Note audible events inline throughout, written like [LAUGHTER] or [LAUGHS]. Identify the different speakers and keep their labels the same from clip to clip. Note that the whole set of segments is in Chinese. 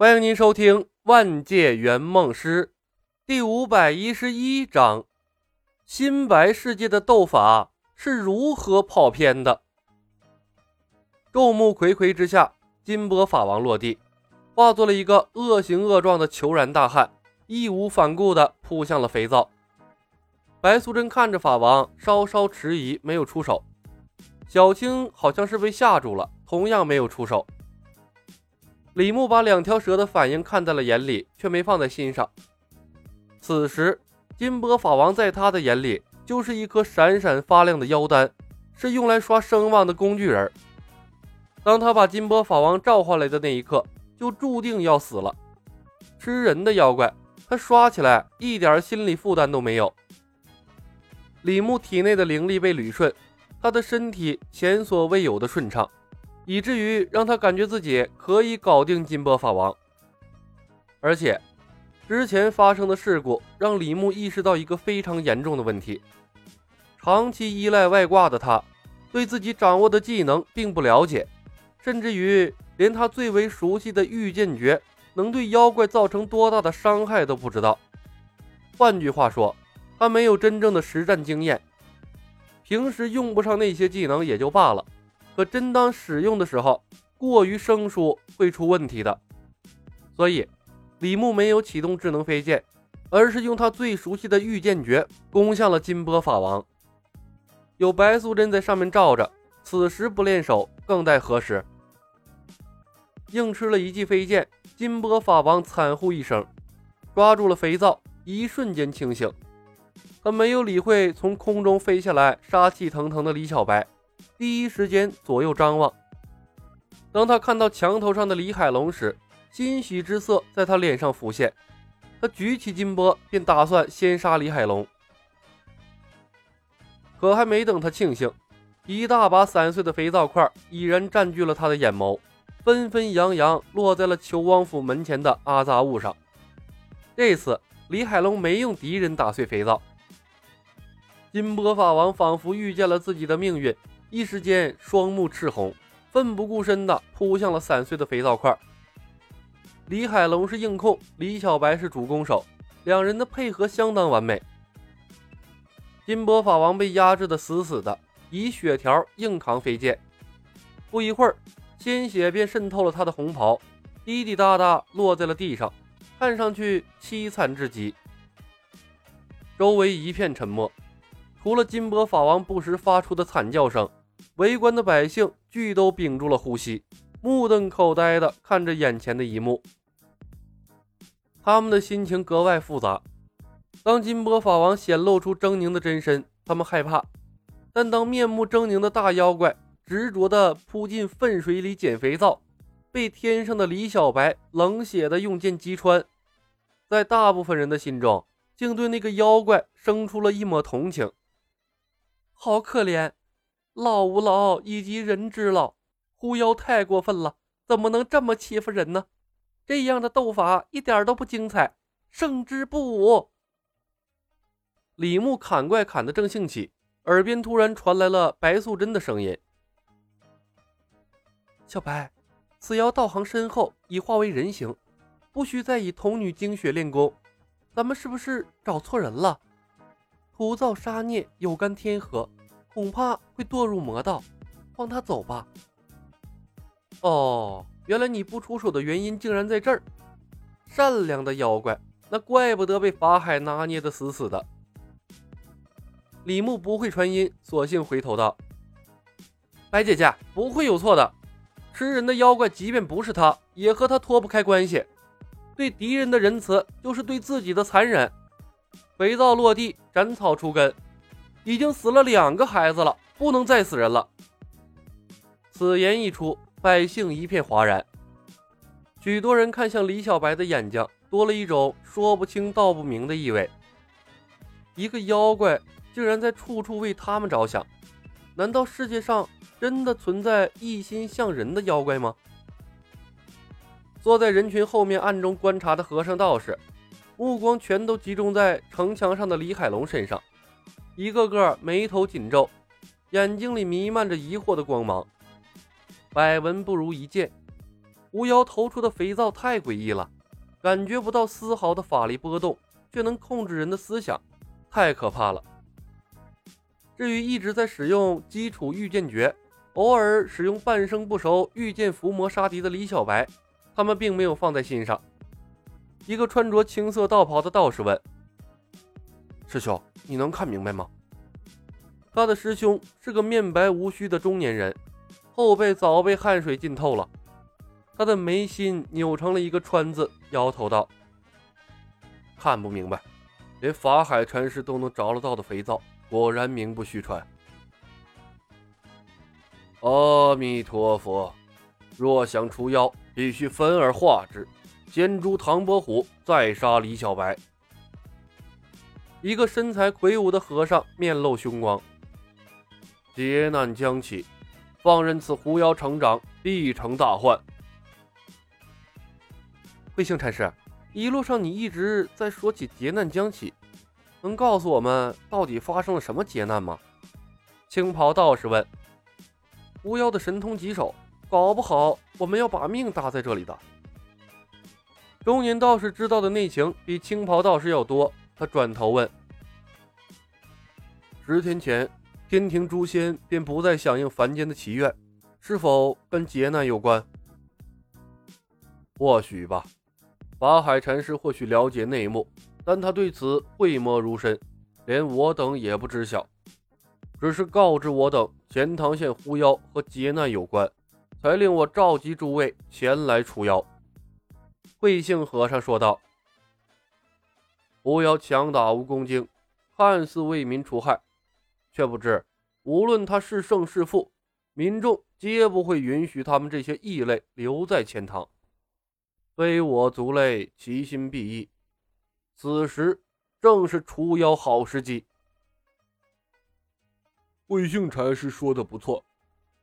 Speaker 1: 欢迎您收听《万界圆梦师》第五百一十一章：新白世界的斗法是如何跑偏的？众目睽睽之下，金波法王落地，化作了一个恶形恶状的虬髯大汉，义无反顾地扑向了肥皂。白素贞看着法王，稍稍迟疑，没有出手。小青好像是被吓住了，同样没有出手。李牧把两条蛇的反应看在了眼里，却没放在心上。此时，金波法王在他的眼里就是一颗闪闪发亮的妖丹，是用来刷声望的工具人。当他把金波法王召唤来的那一刻，就注定要死了。吃人的妖怪，他刷起来一点心理负担都没有。李牧体内的灵力被捋顺，他的身体前所未有的顺畅。以至于让他感觉自己可以搞定金波法王，而且之前发生的事故让李牧意识到一个非常严重的问题：长期依赖外挂的他，对自己掌握的技能并不了解，甚至于连他最为熟悉的御剑诀能对妖怪造成多大的伤害都不知道。换句话说，他没有真正的实战经验，平时用不上那些技能也就罢了。可真当使用的时候，过于生疏会出问题的。所以，李牧没有启动智能飞剑，而是用他最熟悉的御剑诀攻向了金波法王。有白素贞在上面罩着，此时不练手更待何时？硬吃了一记飞剑，金波法王惨呼一声，抓住了肥皂，一瞬间清醒。他没有理会从空中飞下来杀气腾腾的李小白。第一时间左右张望，当他看到墙头上的李海龙时，欣喜之色在他脸上浮现。他举起金波，便打算先杀李海龙。可还没等他庆幸，一大把散碎的肥皂块已然占据了他的眼眸，纷纷扬扬落在了裘王府门前的阿杂物上。这次李海龙没用敌人打碎肥皂，金波法王仿佛预见了自己的命运。一时间，双目赤红，奋不顾身地扑向了散碎的肥皂块。李海龙是硬控，李小白是主攻手，两人的配合相当完美。金波法王被压制的死死的，以血条硬扛飞剑。不一会儿，鲜血便渗透了他的红袍，滴滴答答落在了地上，看上去凄惨至极。周围一片沉默，除了金波法王不时发出的惨叫声。围观的百姓俱都屏住了呼吸，目瞪口呆地看着眼前的一幕。他们的心情格外复杂。当金波法王显露出狰狞的真身，他们害怕；但当面目狰狞的大妖怪执着地扑进粪水里捡肥皂，被天上的李小白冷血地用剑击穿，在大部分人的心中，竟对那个妖怪生出了一抹同情。好可怜！老吾老以及人之老，狐妖太过分了，怎么能这么欺负人呢？这样的斗法一点都不精彩，胜之不武。李牧砍怪砍得正兴起，耳边突然传来了白素贞的声音：“小白，此妖道行深厚，已化为人形，不需再以童女精血练功。咱们是不是找错人了？徒造杀孽，有干天河。”恐怕会堕入魔道，放他走吧。哦，原来你不出手的原因竟然在这儿。善良的妖怪，那怪不得被法海拿捏的死死的。李牧不会传音，索性回头道：“白姐姐不会有错的。吃人的妖怪，即便不是他，也和他脱不开关系。对敌人的仁慈，就是对自己的残忍。肥皂落地，斩草除根。”已经死了两个孩子了，不能再死人了。此言一出，百姓一片哗然，许多人看向李小白的眼睛多了一种说不清道不明的意味。一个妖怪竟然在处处为他们着想，难道世界上真的存在一心向人的妖怪吗？坐在人群后面暗中观察的和尚道士，目光全都集中在城墙上的李海龙身上。一个个眉头紧皱，眼睛里弥漫着疑惑的光芒。百闻不如一见，狐妖投出的肥皂太诡异了，感觉不到丝毫的法力波动，却能控制人的思想，太可怕了。至于一直在使用基础御剑诀，偶尔使用半生不熟御剑伏魔杀敌的李小白，他们并没有放在心上。一个穿着青色道袍的道士问：“师兄，你能看明白吗？”他的师兄是个面白无须的中年人，后背早被汗水浸透了，他的眉心扭成了一个川字，摇头道：“看不明白，连法海禅师都能着了道的肥皂。”果然名不虚传。阿弥陀佛，若想除妖，必须分而化之。先诛唐伯虎，再杀李小白。一个身材魁梧的和尚面露凶光。劫难将起，放任此狐妖成长，必成大患。慧性禅师，一路上你一直在说起劫难将起。能告诉我们到底发生了什么劫难吗？青袍道士问。狐妖的神通棘手，搞不好我们要把命搭在这里的。中年道士知道的内情比青袍道士要多，他转头问：十天前，天庭诛仙便不再响应凡间的祈愿，是否跟劫难有关？或许吧，法海禅师或许了解内幕。但他对此讳莫如深，连我等也不知晓，只是告知我等钱塘县狐妖和劫难有关，才令我召集诸位前来除妖。慧性和尚说道：“狐妖强打蜈蚣精，看似为民除害，却不知无论他是胜是负，民众皆不会允许他们这些异类留在钱塘。非我族类，其心必异。”此时正是除妖好时机。
Speaker 2: 慧性禅师说的不错，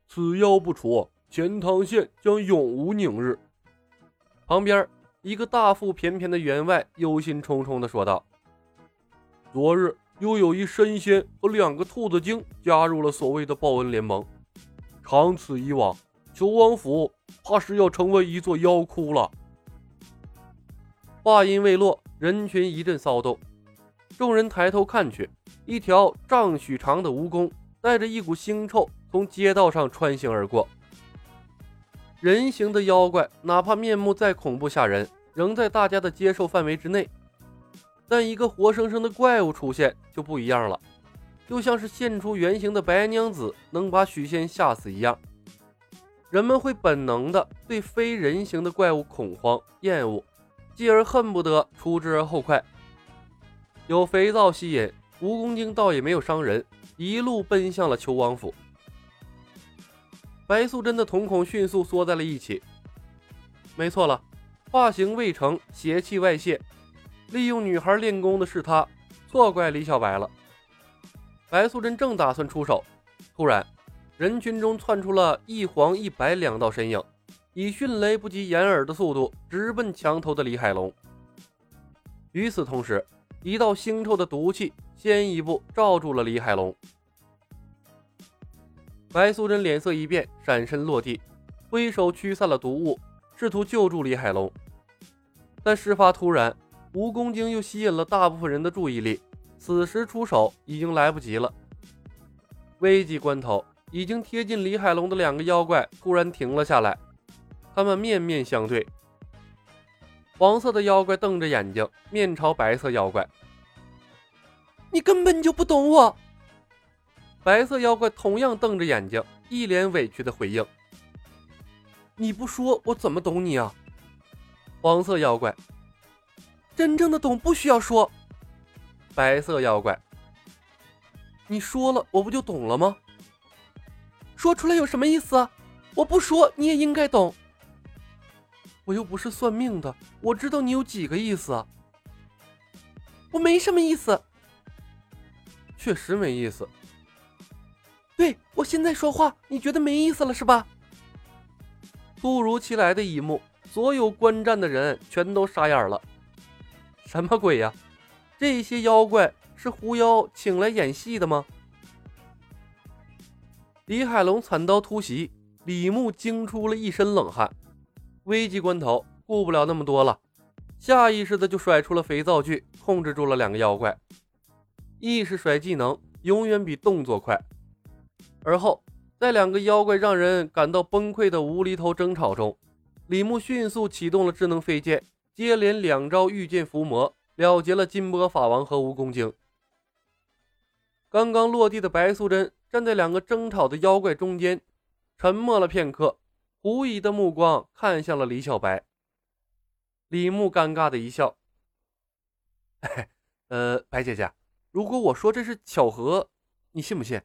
Speaker 2: 此妖不除，钱塘县将永无宁日。
Speaker 1: 旁边一个大腹便便的员外忧心忡忡地说道：“
Speaker 2: 昨日又有一神仙和两个兔子精加入了所谓的报恩联盟，长此以往，求王府怕是要成为一座妖窟了。”
Speaker 1: 话音未落。人群一阵骚动，众人抬头看去，一条丈许长的蜈蚣带着一股腥臭从街道上穿行而过。人形的妖怪，哪怕面目再恐怖吓人，仍在大家的接受范围之内。但一个活生生的怪物出现就不一样了，就像是现出原形的白娘子能把许仙吓死一样，人们会本能的对非人形的怪物恐慌、厌恶。继而恨不得除之而后快。有肥皂吸引，蜈蚣精倒也没有伤人，一路奔向了求王府。白素贞的瞳孔迅速缩在了一起。没错了，化形未成，邪气外泄，利用女孩练功的是他，错怪李小白了。白素贞正打算出手，突然，人群中窜出了一黄一白两道身影。以迅雷不及掩耳的速度直奔墙头的李海龙。与此同时，一道腥臭的毒气先一步罩住了李海龙。白素贞脸色一变，闪身落地，挥手驱散了毒雾，试图救助李海龙。但事发突然，蜈蚣精又吸引了大部分人的注意力，此时出手已经来不及了。危急关头，已经贴近李海龙的两个妖怪突然停了下来。他们面面相对，黄色的妖怪瞪着眼睛，面朝白色妖怪：“你根本就不懂我。”白色妖怪同样瞪着眼睛，一脸委屈的回应：“你不说，我怎么懂你啊？”黄色妖怪：“真正的懂不需要说。”白色妖怪：“你说了，我不就懂了吗？说出来有什么意思？我不说，你也应该懂。”我又不是算命的，我知道你有几个意思。我没什么意思，确实没意思。对我现在说话，你觉得没意思了是吧？突如其来的一幕，所有观战的人全都傻眼了。什么鬼呀？这些妖怪是狐妖请来演戏的吗？李海龙惨遭突袭，李牧惊出了一身冷汗。危急关头，顾不了那么多了，下意识的就甩出了肥皂剧，控制住了两个妖怪。意识甩技能永远比动作快。而后，在两个妖怪让人感到崩溃的无厘头争吵中，李牧迅速启动了智能飞剑，接连两招御剑伏魔，了结了金波法王和蜈蚣精。刚刚落地的白素贞站在两个争吵的妖怪中间，沉默了片刻，狐疑的目光看向了李小白。李牧尴尬的一笑：“ [LAUGHS] 呃，白姐姐，如果我说这是巧合，你信不信？”